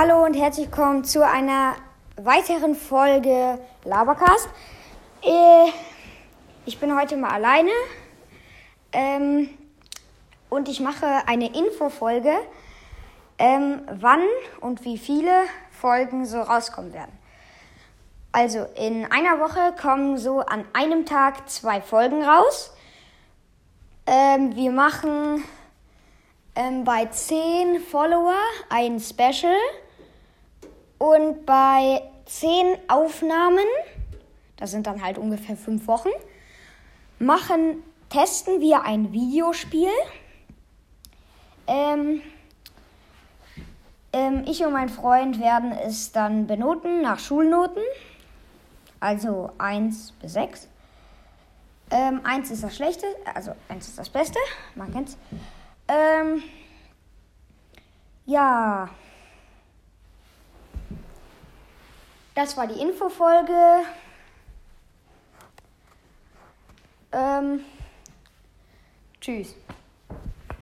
Hallo und herzlich willkommen zu einer weiteren Folge Labercast. Äh, ich bin heute mal alleine ähm, und ich mache eine Infofolge, ähm, wann und wie viele Folgen so rauskommen werden. Also in einer Woche kommen so an einem Tag zwei Folgen raus. Ähm, wir machen ähm, bei 10 Follower ein Special und bei 10 Aufnahmen, das sind dann halt ungefähr 5 Wochen, machen, testen wir ein Videospiel. Ähm, ähm, ich und mein Freund werden es dann benoten nach Schulnoten, also 1 bis 6. Ähm, 1 ist das Schlechte, also 1 ist das Beste, man kennt's. Ähm, ja. Das war die Infofolge. Ähm, tschüss.